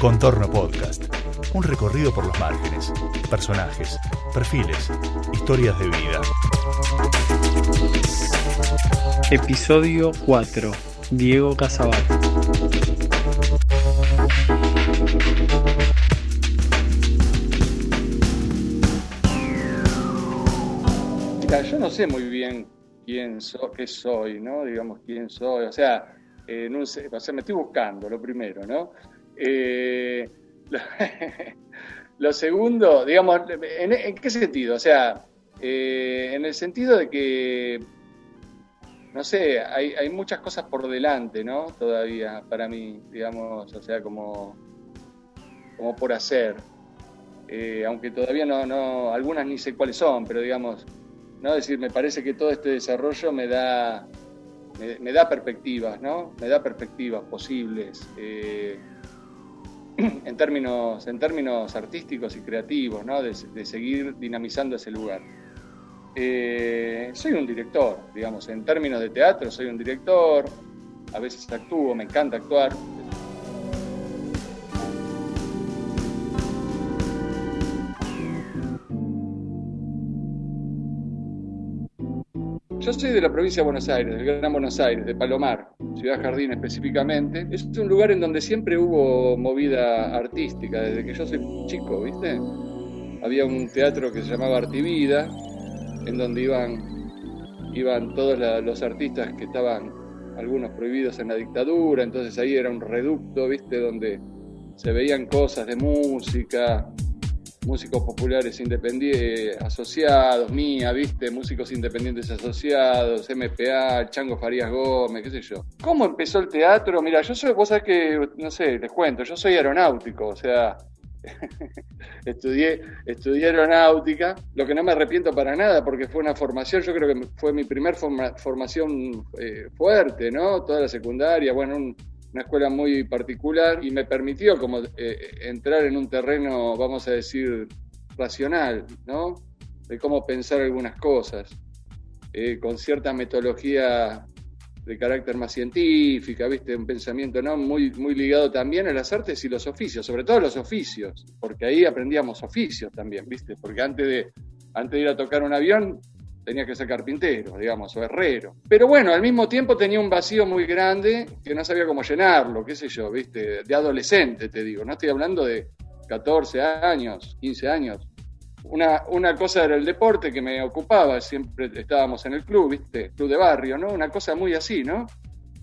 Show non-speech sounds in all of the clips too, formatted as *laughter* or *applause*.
Contorno Podcast. Un recorrido por los márgenes, personajes, perfiles, historias de vida. Episodio 4. Diego Casabat. Sé muy bien quién soy, qué soy, ¿no? Digamos, quién soy. O sea, eh, no sé, o me estoy buscando, lo primero, ¿no? Eh, *laughs* lo, segundo, digamos, ¿en, qué sentido? O sea, eh, en el sentido de que, no sé, hay, hay, muchas cosas por delante, ¿no? Todavía para mí, digamos, o sea, como, como por hacer. Aunque todavía no, no, algunas ni sé cuáles son, pero digamos, Es decir, me parece que todo este desarrollo me da, me, da perspectivas, ¿no? Me da perspectivas posibles *clears throat* en términos, en términos artísticos y creativos, ¿no? de, seguir dinamizando ese lugar. Eh, soy un director, digamos, en términos de teatro soy un director, a veces actúo, me encanta actuar, Yo soy de la provincia de Buenos Aires, del Gran Buenos Aires, de Palomar, Ciudad Jardín específicamente. Es un lugar en donde siempre hubo movida artística, desde que yo soy chico, ¿viste? Había un teatro que se llamaba Artivida, en donde iban, iban todos los artistas que estaban, algunos prohibidos en la dictadura, entonces ahí era un reducto, ¿viste? Donde se veían cosas de música, músicos populares independientes asociados, mía, viste, músicos independientes asociados, MPA, Chango Farías Gómez, qué sé yo. ¿Cómo empezó el teatro? Mira, yo soy, vos sabés que, no sé, les cuento, yo soy aeronáutico, o sea, *laughs* estudié, estudié aeronáutica, lo que no me arrepiento para nada porque fue una formación, yo creo que fue mi primer formación eh, fuerte, ¿no? Toda la secundaria, bueno, un, una escuela muy particular y me permitió como eh, entrar en un terreno, vamos a decir, racional, ¿no? De cómo pensar algunas cosas, eh, con cierta metodología de carácter más científica, ¿viste? Un pensamiento ¿no? muy, muy ligado también a las artes y los oficios, sobre todo los oficios, porque ahí aprendíamos oficios también, ¿viste? Porque antes de, antes de ir a tocar un avión tenía que ser carpintero, digamos, o herrero. Pero bueno, al mismo tiempo tenía un vacío muy grande que no sabía cómo llenarlo, qué sé yo, viste, de adolescente, te digo, no estoy hablando de 14 años, 15 años. Una, una cosa era el deporte que me ocupaba, siempre estábamos en el club, viste, club de barrio, ¿no? Una cosa muy así, ¿no?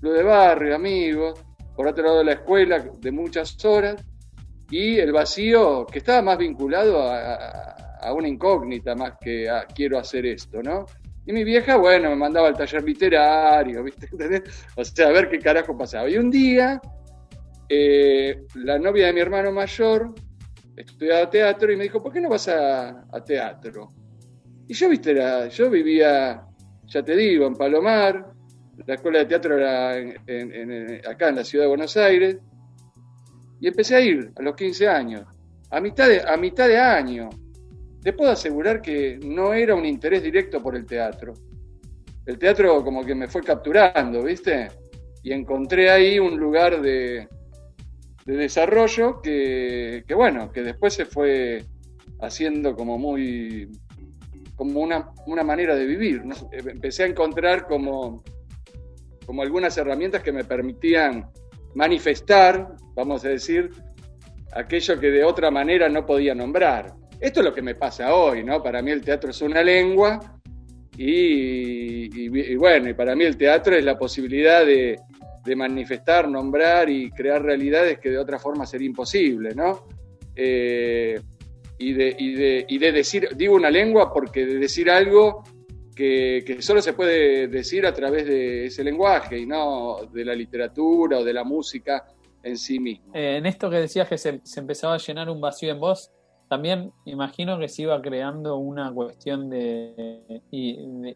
Club de barrio, amigos, por otro lado la escuela de muchas horas, y el vacío que estaba más vinculado a a una incógnita más que a quiero hacer esto, ¿no? Y mi vieja, bueno, me mandaba al taller literario, ¿viste? *laughs* O sea, a ver qué carajo pasaba. Y un día, eh, la novia de mi hermano mayor estudiaba teatro y me dijo, ¿por qué no vas a, teatro? Y yo, viste, yo vivía, ya te digo, en Palomar, la escuela de teatro era acá en la ciudad de Buenos Aires, y empecé a ir a los 15 años, a mitad de, a mitad de año te puedo asegurar que no era un interés directo por el teatro. El teatro como que me fue capturando, ¿viste? Y encontré ahí un lugar de, desarrollo que, bueno, que después se fue haciendo como muy, como una, manera de vivir. Empecé a encontrar como, como algunas herramientas que me permitían manifestar, vamos a decir, aquello que de otra manera no podía nombrar. Esto es lo que me pasa hoy, ¿no? Para mí el teatro es una lengua y, bueno, y para mí el teatro es la posibilidad de, manifestar, nombrar y crear realidades que de otra forma sería imposible, ¿no? Eh, y, de, de, decir, digo una lengua porque de decir algo que, solo se puede decir a través de ese lenguaje y no de la literatura o de la música en sí mismo. Eh, en esto que decías que se, se, empezaba a llenar un vacío en vos, también imagino que se iba creando una cuestión de,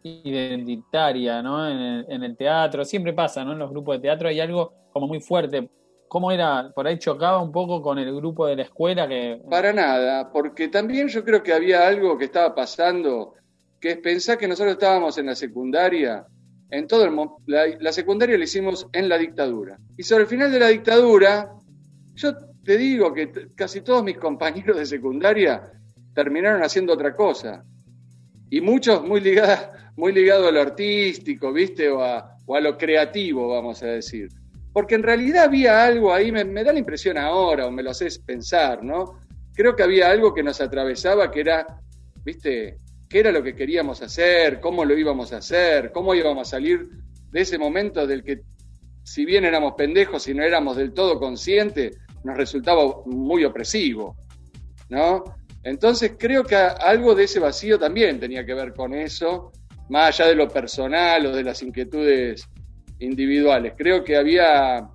identitaria, ¿no? En el, teatro, siempre pasa, ¿no? En los grupos de teatro hay algo como muy fuerte. ¿Cómo era? Por ahí chocaba un poco con el grupo de la escuela que... Para nada, porque también yo creo que había algo que estaba pasando que es pensar que nosotros estábamos en la secundaria, en todo el la, la secundaria la hicimos en la dictadura. Y sobre el final de la dictadura, yo te digo que casi todos mis compañeros de secundaria terminaron haciendo otra cosa. Y muchos muy ligados muy ligado a lo artístico, ¿viste? O a, lo creativo, vamos a decir. Porque en realidad había algo ahí, me, me da la impresión ahora, o me lo haces pensar, ¿no? Creo que había algo que nos atravesaba que era, ¿viste? qué era lo que queríamos hacer, cómo lo íbamos a hacer, cómo íbamos a salir de ese momento del que, si bien éramos pendejos y no éramos del todo conscientes, nos resultaba muy opresivo, ¿no? Entonces creo que algo de ese vacío también tenía que ver con eso, más allá de lo personal o de las inquietudes individuales. Creo que había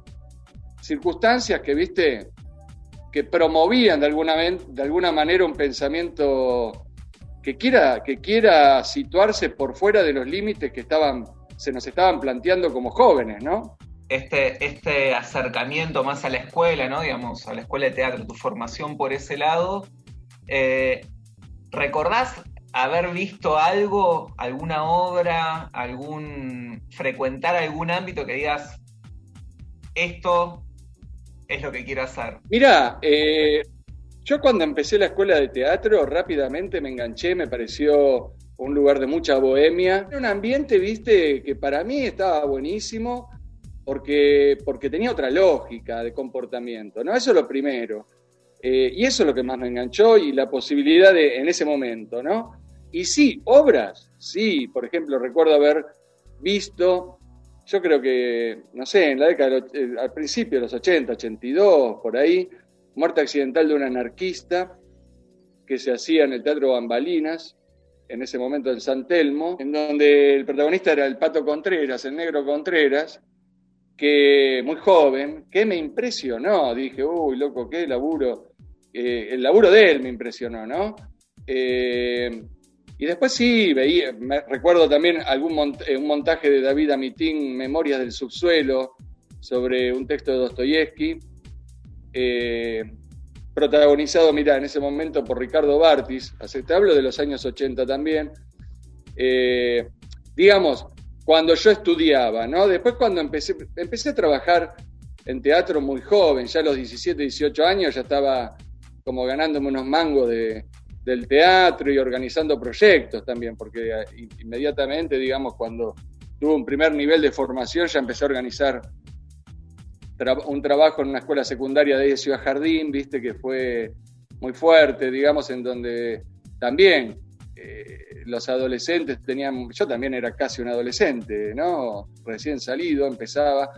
circunstancias que, viste, que promovían de alguna, de alguna manera un pensamiento que quiera, que quiera situarse por fuera de los límites que estaban, se nos estaban planteando como jóvenes, ¿no? Este, este acercamiento más a la escuela, ¿no? Digamos, a la escuela de teatro, tu formación por ese lado. Eh, ¿Recordás haber visto algo, alguna obra, algún frecuentar algún ámbito que digas esto es lo que quiero hacer? Mira, eh, yo cuando empecé la escuela de teatro rápidamente me enganché, me pareció un lugar de mucha bohemia, un ambiente, viste, que para mí estaba buenísimo porque, porque tenía otra lógica de comportamiento, ¿no? Eso es lo primero. Eh, y eso es lo que más me enganchó y la posibilidad de, en ese momento, ¿no? Y sí, obras, sí, por ejemplo, recuerdo haber visto, yo creo que, no sé, en la década, eh, al principio de los 80, 82, por ahí, muerte accidental de un anarquista que se hacía en el Teatro Bambalinas, en ese momento en San Telmo, en donde el protagonista era el Pato Contreras, el negro Contreras, que muy joven, que me impresionó, dije, uy, loco, qué laburo, eh, el laburo de él me impresionó, ¿no? Eh, y después sí, veía, recuerdo también algún eh, un montaje de David Amitín, Memorias del Subsuelo, sobre un texto de Dostoyevsky, protagonizado, mira, en ese momento por Ricardo Bartis, te hablo de los años 80 también, digamos, cuando yo estudiaba, ¿no? Después cuando empecé, empecé a trabajar en teatro muy joven, ya a los 17, 18 años ya estaba como ganándome unos mangos de, del teatro y organizando proyectos también, porque inmediatamente, digamos, cuando tuve un primer nivel de formación ya empecé a organizar un trabajo en una escuela secundaria de Ciudad Jardín, viste, que fue muy fuerte, digamos, en donde también eh, los adolescentes tenían, yo también era casi un adolescente, ¿no? Recién salido, empezaba,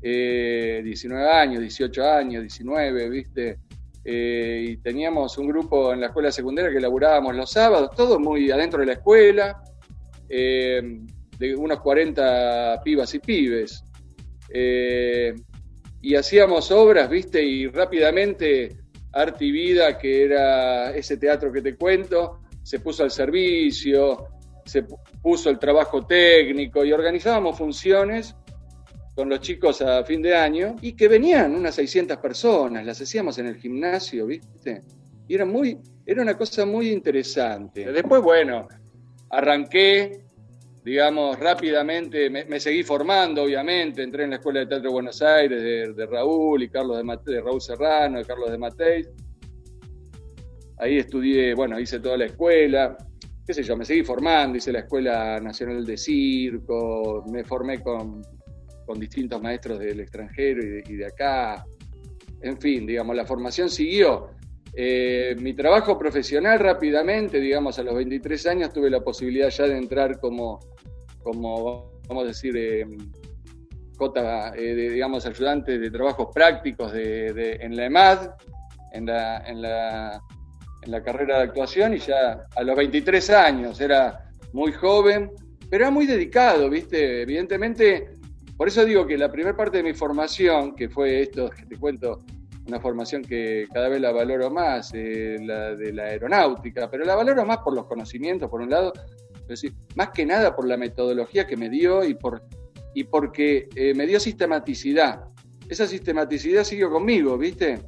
19 eh, años, 18 años, 19, viste, eh, y teníamos un grupo en la escuela secundaria que laburábamos los sábados, todo muy adentro de la escuela, de unos 40 pibas y pibes. Y hacíamos obras, viste, y rápidamente Arte y Vida, que era ese teatro que te cuento, se puso al servicio, se puso el trabajo técnico y organizábamos funciones con los chicos a fin de año y que venían unas 600 personas, las hacíamos en el gimnasio, ¿viste? Y era muy, era una cosa muy interesante. Después, bueno, arranqué digamos, rápidamente me, seguí formando, obviamente, entré en la Escuela de Teatro de Buenos Aires de, Raúl y Carlos de, de Raúl Serrano, de Carlos de Matei. Ahí estudié, bueno, hice toda la escuela, qué sé yo, me seguí formando, hice la Escuela Nacional de Circo, me formé con, con distintos maestros del extranjero y de, de acá. En fin, digamos, la formación siguió. Eh, mi trabajo profesional rápidamente, digamos, a los 23 años tuve la posibilidad ya de entrar como, como vamos a decir, eh, eh, digamos, ayudante de trabajos prácticos de, en la EMAD, en la, en, la, en la carrera de actuación, y ya a los 23 años era muy joven, pero era muy dedicado, ¿viste? Evidentemente, por eso digo que la primera parte de mi formación, que fue esto que te cuento, una formación que cada vez la valoro más, eh, la de la aeronáutica, pero la valoro más por los conocimientos, por un lado, decir, más que nada por la metodología que me dio y, por, y porque eh, me dio sistematicidad. Esa sistematicidad siguió conmigo, ¿viste?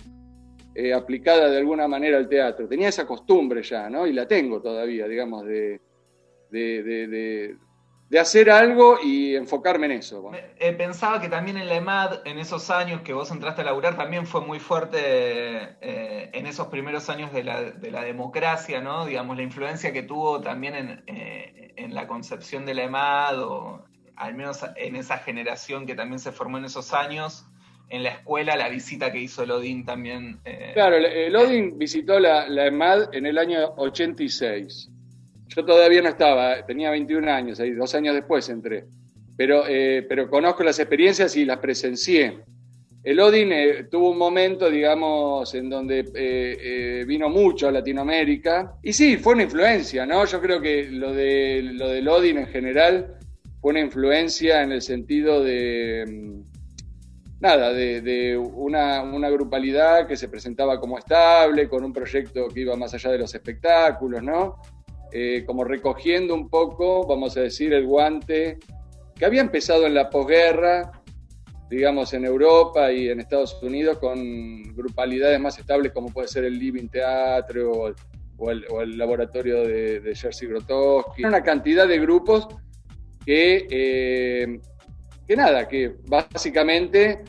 Eh, aplicada de alguna manera al teatro. Tenía esa costumbre ya, ¿no? Y la tengo todavía, digamos, de, de, de- de- hacer algo y enfocarme en eso. ¿no? Me- eh, pensaba que también en la EMAD, en esos años que vos entraste a laburar, también fue muy fuerte eh, en esos primeros años de la, de la democracia, ¿no? Digamos, la influencia que tuvo también en, en la concepción de la EMAD, o al menos en esa generación que también se formó en esos años, en la escuela, la visita que hizo el Odín también. eh, Claro, el- el Odin visitó la, la EMAD en el año 86. Yo todavía no estaba, tenía 21 años, ahí dos años después entré. Pero, eh, pero conozco las experiencias y las presencié. El Odin eh, tuvo un momento, digamos, en donde eh, eh, vino mucho a Latinoamérica. Y sí, fue una influencia, ¿no? Yo creo que lo, de, lo del Odin en general fue una influencia en el sentido de, mm, nada, de, de una, grupalidad que se presentaba como estable, con un proyecto que iba más allá de los espectáculos, ¿no? Eh, como recogiendo un poco, vamos a decir, el guante que había empezado en la posguerra, digamos, en Europa y en Estados Unidos, con grupalidades más estables como puede ser el Living Teatro o el laboratorio de, de Jerzy Grotowski. Una cantidad de grupos que, eh, que nada, que básicamente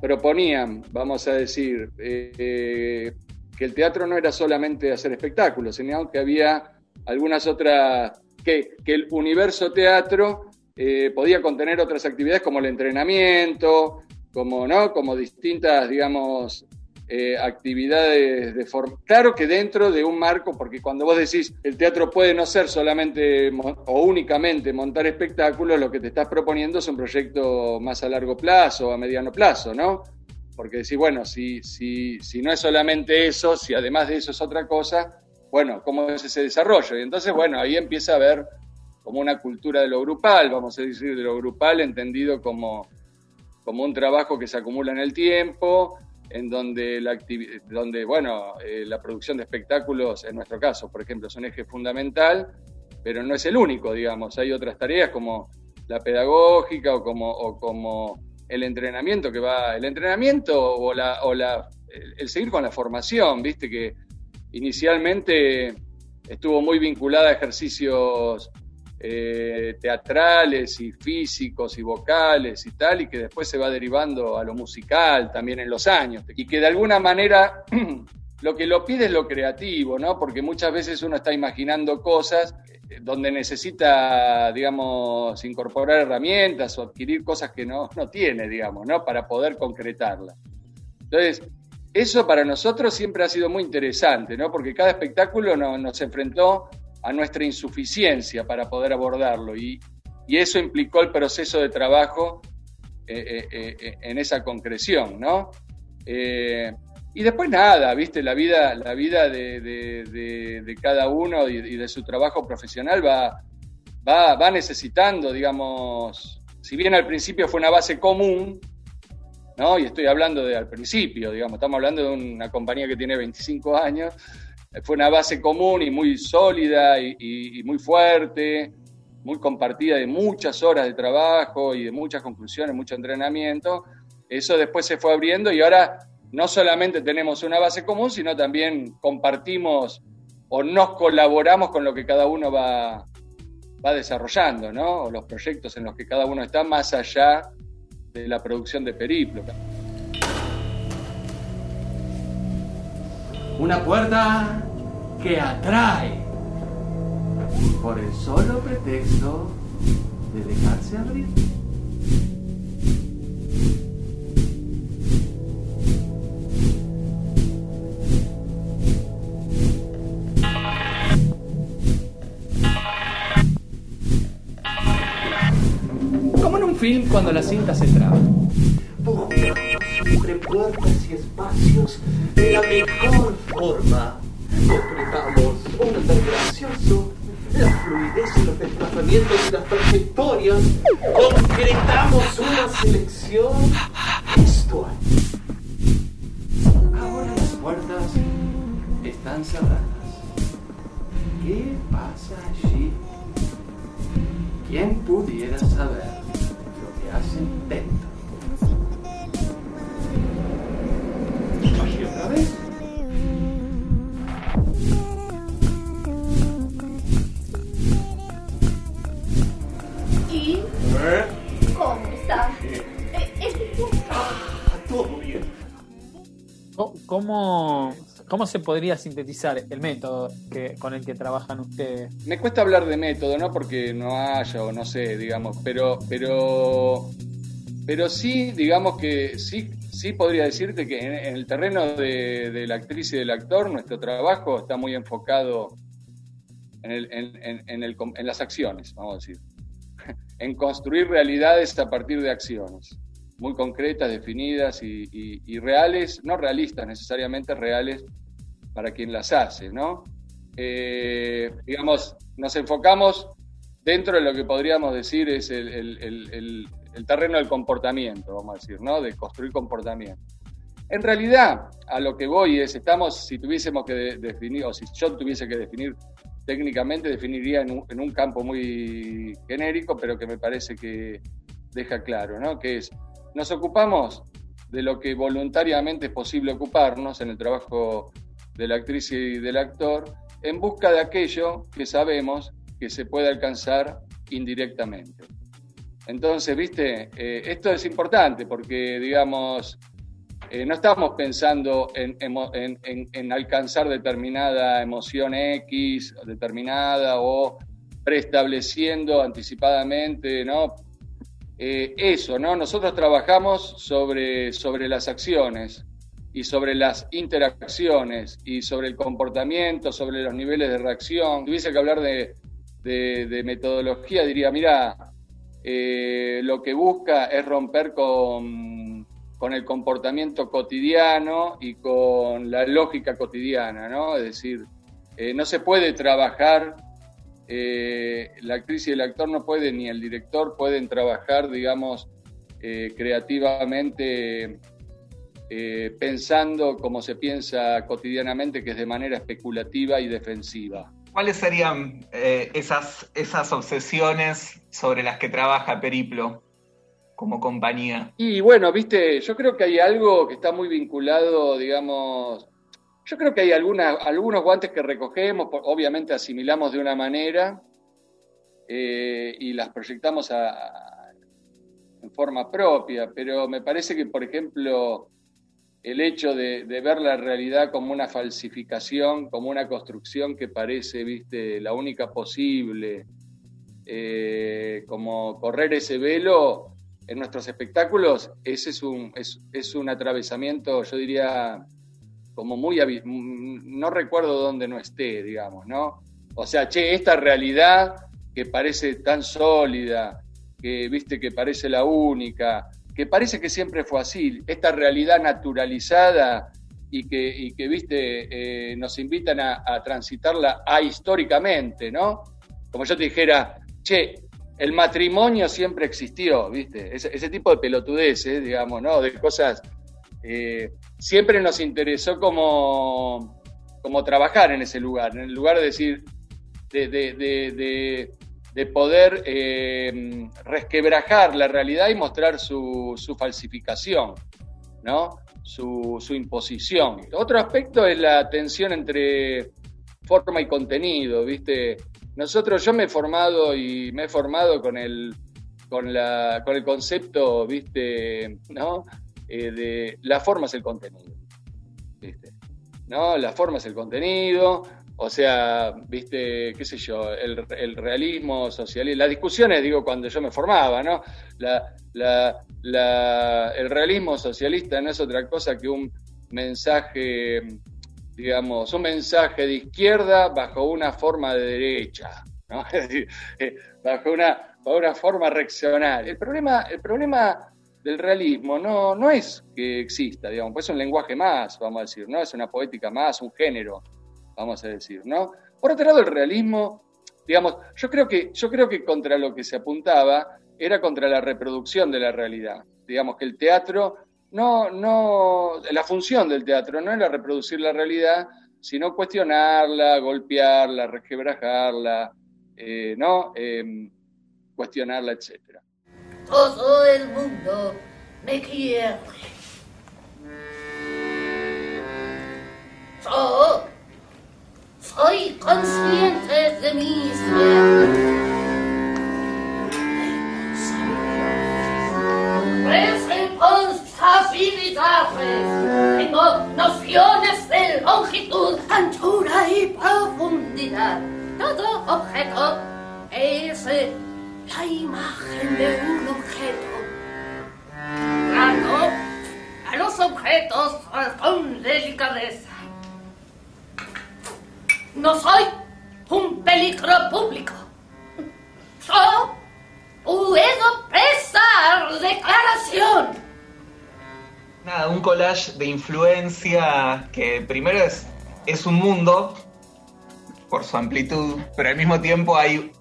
proponían, vamos a decir, eh, que el teatro no era solamente hacer espectáculos, sino que había algunas otras, que, que el universo teatro eh, podía contener otras actividades como el entrenamiento, como, ¿no? como distintas, digamos, eh, actividades de forma... Claro que dentro de un marco, porque cuando vos decís el teatro puede no ser solamente o únicamente montar espectáculos, lo que te estás proponiendo es un proyecto más a largo plazo, a mediano plazo, ¿no? Porque decís, bueno, si, si, si no es solamente eso, si además de eso es otra cosa, bueno, ¿cómo es ese desarrollo? Y entonces, bueno, ahí empieza a haber como una cultura de lo grupal, vamos a decir, de lo grupal entendido como, como un trabajo que se acumula en el tiempo, en donde, la donde bueno, eh, la producción de espectáculos, en nuestro caso, por ejemplo, es un eje fundamental, pero no es el único, digamos. Hay otras tareas como la pedagógica o como, como el entrenamiento que va, el entrenamiento o, la, o la, el seguir con la formación, viste que inicialmente estuvo muy vinculada a ejercicios eh, teatrales y físicos y vocales y tal, y que después se va derivando a lo musical también en los años, y que de alguna manera *clears throat* lo que lo pide es lo creativo, ¿no? Porque muchas veces uno está imaginando cosas eh, donde necesita, digamos, incorporar herramientas o adquirir cosas que no, no tiene, digamos, ¿no? Para poder concretarlas. Entonces, eso para nosotros siempre ha sido muy interesante, ¿no? Porque cada espectáculo no- nos enfrentó a nuestra insuficiencia para poder abordarlo y, y eso implicó el proceso de trabajo eh, eh, eh, en esa concreción, ¿no? Y después nada, viste, la vida, la vida de, de- cada uno y, y de su trabajo profesional va, va, va necesitando, digamos, si bien al principio fue una base común, ¿no? Y estoy hablando de al principio, digamos, estamos hablando de una compañía que tiene 25 años, fue una base común y muy sólida y muy fuerte, muy compartida de muchas horas de trabajo y de muchas conclusiones, mucho entrenamiento. Eso después se fue abriendo y ahora no solamente tenemos una base común, sino también compartimos o nos colaboramos con lo que cada uno va, va desarrollando, ¿no? O los proyectos en los que cada uno está más allá de la producción de Periplo. Una puerta que atrae por el solo pretexto de dejarse abrir. Como en un film cuando la cinta se traba. Entre puertas y espacios de la mejor forma. Concretamos un hotel gracioso, la fluidez y los desplazamientos y las trayectorias. Concretamos una selección textual. Ahora las puertas están cerradas. ¿Qué pasa allí? ¿Quién pudiera saber lo que hacen dentro? ¿Cómo, ¿Cómo se podría sintetizar el método que, con el que trabajan ustedes? Me cuesta hablar de método, no porque no haya o no sé, digamos, pero, pero, pero sí, digamos que sí, sí podría decirte que en, el terreno de, la actriz y del actor, nuestro trabajo está muy enfocado en, el- en- en- el las acciones, vamos a decir, *laughs* en construir realidades a partir de acciones muy concretas, definidas y, reales, no realistas necesariamente, reales para quien las hace, ¿no? Eh, digamos, nos enfocamos dentro de lo que podríamos decir es el, el- terreno del comportamiento, vamos a decir, ¿no? De construir comportamiento. En realidad, a lo que voy es, estamos, si tuviésemos que de- definir, o si yo tuviese que definir técnicamente, definiría en un, en un campo muy genérico, pero que me parece que deja claro, ¿no? Que es, nos ocupamos de lo que voluntariamente es posible ocuparnos en el trabajo de la actriz y del actor, en busca de aquello que sabemos que se puede alcanzar indirectamente. Entonces, viste, Eh, esto es importante porque, digamos, eh, no estamos pensando en, en alcanzar determinada emoción X, determinada, o preestableciendo anticipadamente, ¿no? Eh, eso, ¿no? Nosotros trabajamos sobre, sobre las acciones y sobre las interacciones y sobre el comportamiento, sobre los niveles de reacción. Si tuviese que hablar de, de- metodología, diría, mira, eh, lo que busca es romper con, con el comportamiento cotidiano y con la lógica cotidiana, ¿no? Es decir, eh, no se puede trabajar, eh, la actriz y el actor no pueden, ni el director pueden trabajar, digamos, eh, creativamente eh, pensando como se piensa cotidianamente, que es de manera especulativa y defensiva. ¿Cuáles serían esas, esas obsesiones sobre las que trabaja Periplo como compañía? Y bueno, viste, yo creo que hay algo que está muy vinculado, digamos, yo creo que hay alguna, algunos guantes que recogemos, obviamente asimilamos de una manera eh, y las proyectamos a- en forma propia, pero me parece que, por ejemplo, el hecho de, de ver la realidad como una falsificación, como una construcción que parece, viste, la única posible, eh, como correr ese velo en nuestros espectáculos, ese es un, es, es un atravesamiento, yo diría, como muy... habi- mm, No recuerdo dónde no esté, digamos, ¿no? O sea, che, esta realidad que parece tan sólida, que, viste, que parece la única, que parece que siempre fue así, esta realidad naturalizada y que, y que viste, eh, nos invitan a, a transitarla ahistóricamente, ¿no? Como yo te dijera, che, el matrimonio siempre existió, ¿viste? Ese, ese tipo de pelotudeces, digamos, ¿no? De cosas. Eh, siempre nos interesó como, como trabajar en ese lugar, en el lugar de decir, de, de- de- de- de poder eh, resquebrajar la realidad y mostrar su, su falsificación, ¿no? Su, su imposición. Otro aspecto es la tensión entre forma y contenido, ¿viste? Nosotros, yo me he formado y me he formado con el, con la, con el concepto, ¿viste? ¿No? Eh, de la forma es el contenido, ¿viste? ¿No? La forma es el contenido, o sea, ¿viste? ¿Qué sé yo? El, realismo socialista, las discusiones, digo, cuando yo me formaba, ¿no? La, la, el realismo socialista no es otra cosa que un mensaje digamos, un mensaje de izquierda bajo una forma de derecha, ¿no? *laughs* Eh, bajo una, bajo una forma reaccionaria. El problema, el problema del realismo no, no es que exista, digamos, pues es un lenguaje más, vamos a decir, ¿no? Es una poética más, un género, vamos a decir, ¿no? Por otro lado, el realismo, digamos, yo creo que, yo creo que contra lo que se apuntaba era contra la reproducción de la realidad. Digamos que el teatro no, no, la función del teatro no era reproducir la realidad, sino cuestionarla, golpearla, requebrajarla, eh, ¿no? Eh, cuestionarla, etcétera todo el mundo me quiere. Yo soy consciente de mis responsabilidades. Tengo nociones de longitud, anchura y profundidad. Todo objeto es la imagen de un objeto. Trato a los objetos con delicadeza. No soy un peligro público. Yo puedo prestar declaración. Nada, un collage de influencia que primero es, es un mundo por su amplitud, pero al mismo tiempo hay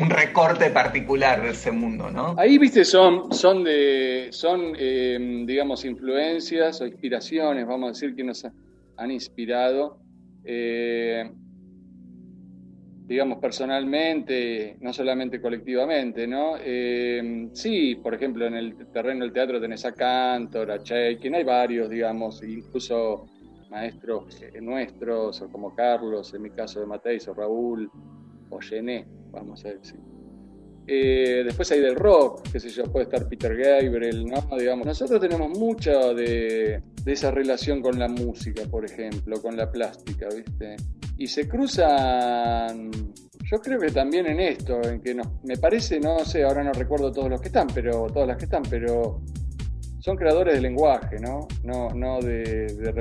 un recorte particular de ese mundo, ¿no? Ahí, viste, son, son de, son, eh, digamos, influencias o inspiraciones, vamos a decir, que nos ha- han inspirado, eh, digamos, personalmente, no solamente colectivamente, ¿no? Eh, sí, por ejemplo, en el terreno del teatro tenés a Cantor, a Chaikin, hay varios, digamos, incluso maestros nuestros, como Carlos, en mi caso de Mateis, o Raúl, o Gené, vamos a decir. Eh, después hay del rock, qué sé yo, puede estar Peter Gabriel, ¿no? Digamos, nosotros tenemos mucho de, esa relación con la música, por ejemplo, con la plástica, ¿viste? Y se cruzan, yo creo que también en esto, en que nos, me parece, no sé, ahora no recuerdo todos los que están, pero todas las que están, pero son creadores de lenguaje, ¿no? No, no de,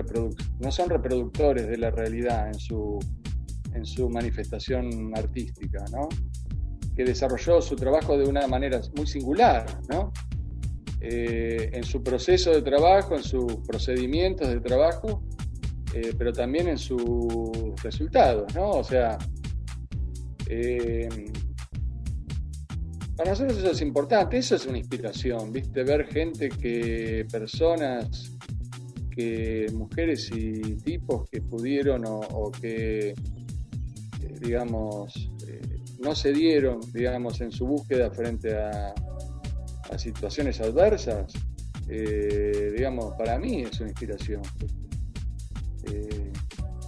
no son reproductores de la realidad en su, en su manifestación artística, ¿no? Que desarrolló su trabajo de una manera muy singular, ¿no? Eh, en su proceso de trabajo, en sus procedimientos de trabajo, eh, pero también en sus resultados, ¿no? O sea, eh, para nosotros eso es importante, eso es una inspiración, ¿viste? Ver gente que, personas, que mujeres y tipos que pudieron o, o que, digamos, eh, no se dieron, digamos, en su búsqueda frente a, situaciones adversas, eh, digamos, para mí es una inspiración. Eh,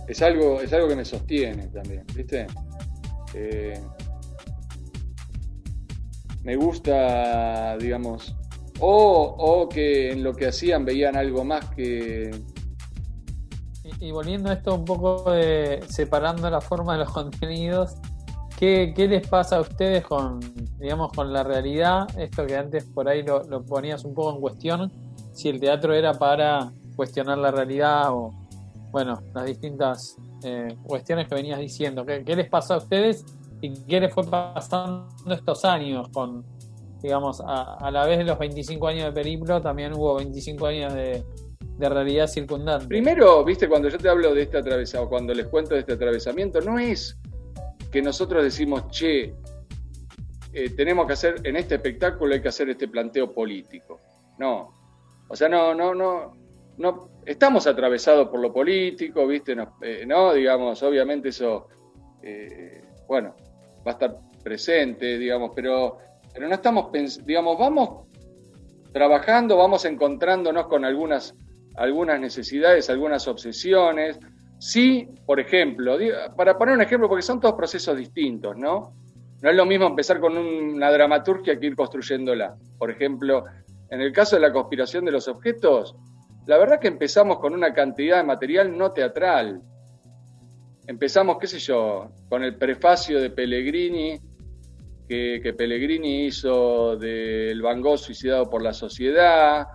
es, algo, es algo que me sostiene también, ¿viste? Me gusta, digamos, o, o que en lo que hacían veían algo más que... Y, volviendo a esto un poco de separando la forma de los *laughs* contenidos, ¿qué, qué les pasa a ustedes con, digamos, con la realidad? Esto que antes por ahí lo, lo ponías un poco en cuestión, si el teatro era para cuestionar la realidad o, bueno, las distintas eh, cuestiones que venías diciendo. ¿Qué, ¿Qué les pasó a ustedes y qué les fue pasando estos años con, digamos, a, a la vez de los 25 años de periplo, también hubo 25 años de, de realidad circundante? Primero, viste, cuando yo te hablo de este atravesamiento, cuando les cuento de este atravesamiento, no es que nosotros decimos, che, eh, tenemos que hacer, en este espectáculo hay que hacer este planteo político. No. O sea, no, no, no, no, estamos atravesados por lo político, viste, no, eh, no digamos, obviamente eso, eh, bueno, va a estar presente, digamos, pero, pero no estamos, digamos, vamos trabajando, vamos encontrándonos con algunas, algunas necesidades, algunas obsesiones. Sí, por ejemplo, para poner un ejemplo, porque son todos procesos distintos, ¿no? No es lo mismo empezar con una dramaturgia que ir construyéndola. Por ejemplo, en el caso de la conspiración de los objetos, la verdad que empezamos con una cantidad de material no teatral. Empezamos, qué sé yo, con el prefacio de Pellegrini, que, que Pellegrini hizo del Van Gogh suicidado por la sociedad,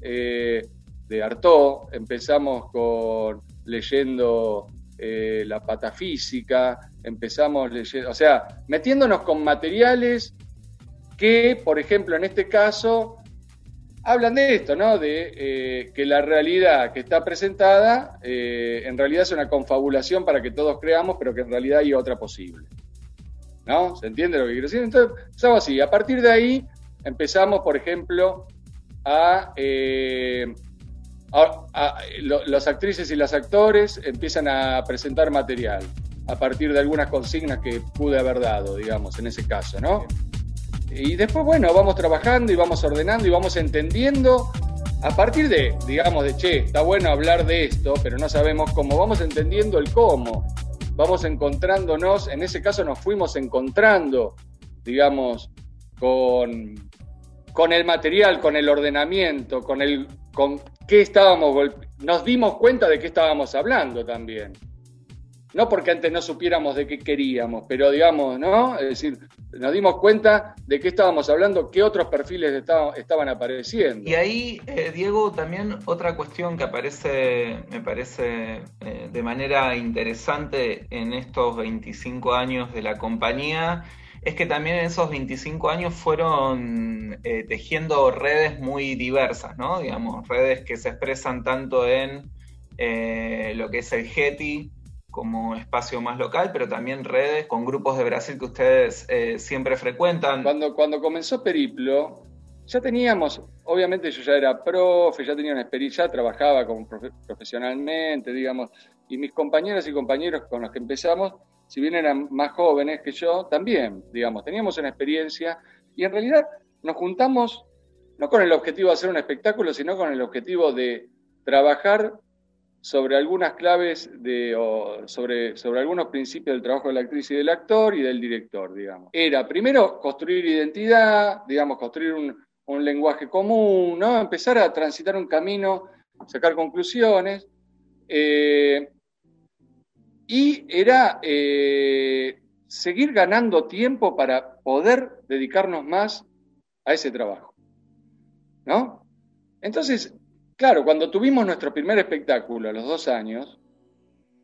eh, de Artaud. Empezamos con leyendo eh, la patafísica, empezamos leyendo, o sea, metiéndonos con materiales que, por ejemplo, en este caso, hablan de esto, ¿no? De eh, que la realidad que está presentada eh, en realidad es una confabulación para que todos creamos, pero que en realidad hay otra posible. ¿No? ¿Se entiende lo que quiero decir? Entonces, es algo así. A partir de ahí empezamos, por ejemplo, a, eh, a- a- lo- las actrices y los actores empiezan a presentar material a partir de algunas consignas que pude haber dado, digamos, en ese caso, ¿no? Y después, bueno, vamos trabajando y vamos ordenando y vamos entendiendo a partir de, digamos, de, che, está bueno hablar de esto, pero no sabemos cómo, vamos entendiendo el cómo, vamos encontrándonos, en ese caso nos fuimos encontrando, digamos, con, con el material, con el ordenamiento, con, el, con qué estábamos, nos dimos cuenta de qué estábamos hablando también. No porque antes no supiéramos de qué queríamos, pero digamos, ¿no? Es decir, nos dimos cuenta de qué estábamos hablando, qué otros perfiles estaban apareciendo. Y ahí, eh, Diego, también otra cuestión que aparece, me parece eh, de manera interesante en estos 25 años de la compañía, es que también en esos 25 años fueron eh, tejiendo redes muy diversas, ¿no? Digamos, redes que se expresan tanto en eh, lo que es el GETI como espacio más local, pero también redes con grupos de Brasil que ustedes eh, siempre frecuentan. Cuando, cuando comenzó Periplo, ya teníamos, obviamente yo ya era profe, ya tenía una experiencia, ya trabajaba como profe- profesionalmente, digamos, y mis compañeras y compañeros con los que empezamos, si bien eran más jóvenes que yo, también, digamos, teníamos una experiencia y en realidad nos juntamos no con el objetivo de hacer un espectáculo, sino con el objetivo de trabajar sobre algunas claves de, o sobre, sobre algunos principios del trabajo de la actriz y del actor y del director, digamos. Era primero construir identidad, digamos, construir un, un lenguaje común. Empezar a transitar un camino, sacar conclusiones. eh, y era eh, seguir ganando tiempo para poder dedicarnos más a ese trabajo. ¿No? Entonces, Claro, cuando tuvimos nuestro primer espectáculo a los dos años,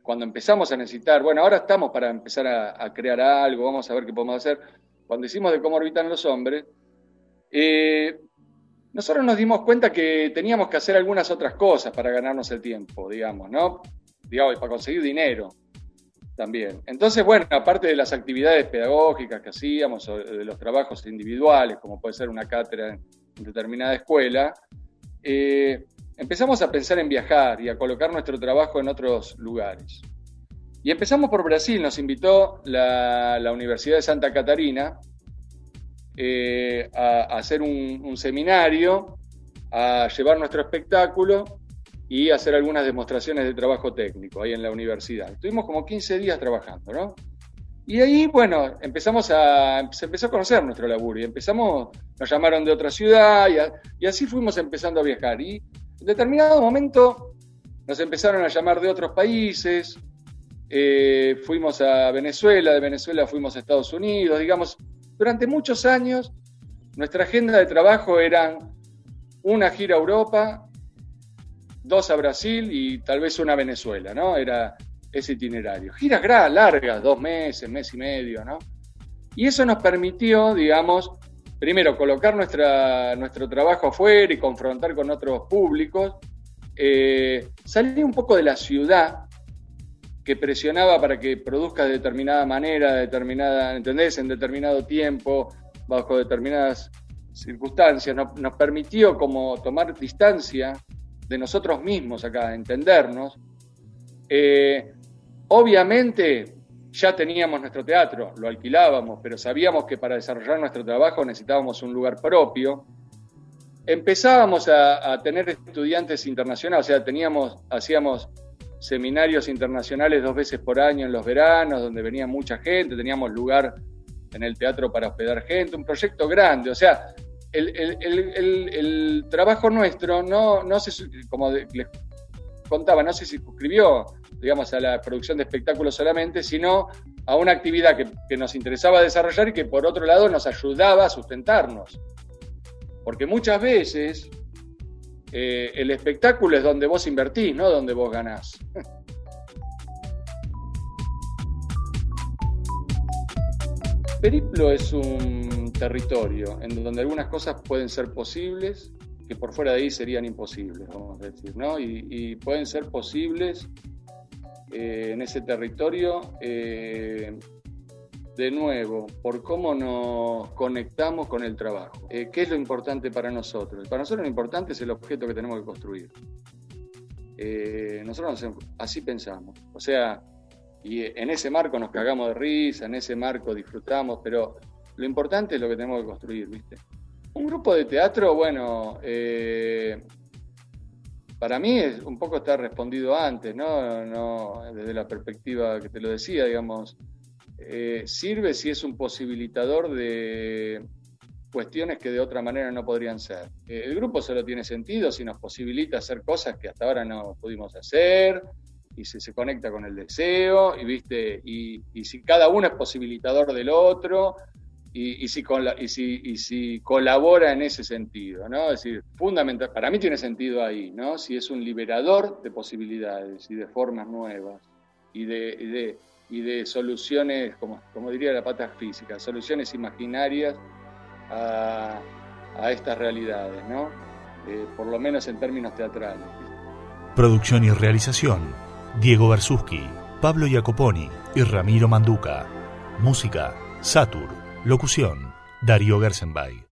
cuando empezamos a necesitar, bueno, ahora estamos para empezar a, crear algo, vamos a ver qué podemos hacer. Cuando hicimos de cómo orbitan los hombres, eh, nosotros nos dimos cuenta que teníamos que hacer algunas otras cosas para ganarnos el tiempo, digamos, ¿no? Digamos, para conseguir dinero también. Entonces, bueno, aparte de las actividades pedagógicas que hacíamos, o de los trabajos individuales, como puede ser una cátedra en determinada escuela, eh, empezamos a pensar en viajar y a colocar nuestro trabajo en otros lugares. Y empezamos por Brasil, nos invitó la, la Universidad de Santa Catarina eh, a, hacer un, seminario, a llevar nuestro espectáculo y hacer algunas demostraciones de trabajo técnico ahí en la universidad. Estuvimos como 15 días trabajando, ¿no? Y ahí, bueno, empezamos a, se empezó a conocer nuestro laburo y empezamos, nos llamaron de otra ciudad y, a, y así fuimos empezando a viajar. Y en determinado momento nos empezaron a llamar de otros países, eh, fuimos a Venezuela, de Venezuela fuimos a Estados Unidos, digamos, durante muchos años nuestra agenda de trabajo eran una gira a Europa, dos a Brasil y tal vez una a Venezuela, ¿no? Era ese itinerario. Giras largas, dos meses, mes y medio, ¿no? Y eso nos permitió, digamos, primero colocar nuestra, nuestro trabajo afuera y confrontar con otros públicos, eh, salir un poco de la ciudad que presionaba para que produzca de determinada manera, determinada, ¿entendés? En determinado tiempo, bajo determinadas circunstancias, nos permitió como tomar distancia de nosotros mismos acá, entendernos. Eh, obviamente ya teníamos nuestro teatro, lo alquilábamos, pero sabíamos que para desarrollar nuestro trabajo necesitábamos un lugar propio. Empezábamos a, a tener estudiantes internacionales, o sea, teníamos, hacíamos seminarios internacionales dos veces por año en los veranos, donde venía mucha gente, teníamos lugar en el teatro para hospedar gente, un proyecto grande, o sea, el, el, el, trabajo nuestro no, no se, como les contaba, no se circunscribió, digamos, a la producción de espectáculos solamente, sino a una actividad que, que nos interesaba desarrollar y que por otro lado nos ayudaba a sustentarnos. Porque muchas veces eh, el espectáculo es donde vos invertís, no donde vos ganás. Periplo es un territorio en donde algunas cosas pueden ser posibles que por fuera de ahí serían imposibles, vamos a decir, ¿no? Y, pueden ser posibles eh, en ese territorio, eh, de nuevo, por cómo nos conectamos con el trabajo. Eh, ¿Qué es lo importante para nosotros? Para nosotros lo importante es el objeto que tenemos que construir. Nosotros así pensamos. O sea, y en ese marco nos cagamos de risa, en ese marco disfrutamos, pero lo importante es lo que tenemos que construir, ¿viste? Un grupo de teatro, bueno, eh, para mí es, un poco está respondido antes, ¿no? ¿no? Desde la perspectiva que te lo decía, digamos, eh, sirve si es un posibilitador de, cuestiones que de otra manera no podrían ser. Eh, el grupo solo tiene sentido si nos posibilita hacer cosas que hasta ahora no pudimos hacer, y si se conecta con el deseo, y, ¿viste? Y, y si cada uno es posibilitador del otro, y, y, si, y, si, y si colabora en ese sentido, ¿no? Es decir, fundamental, para mí tiene sentido ahí, ¿no? Si es un liberador de posibilidades y de formas nuevas y de, y de, y de soluciones, como, como diría la pata física, soluciones imaginarias a, a estas realidades, ¿no? Eh, por lo menos en términos teatrales. Producción y realización, Diego Bersuski, Pablo Jacoponi y Ramiro Manduca. Música, Satur. Locución, Darío Gersenbay.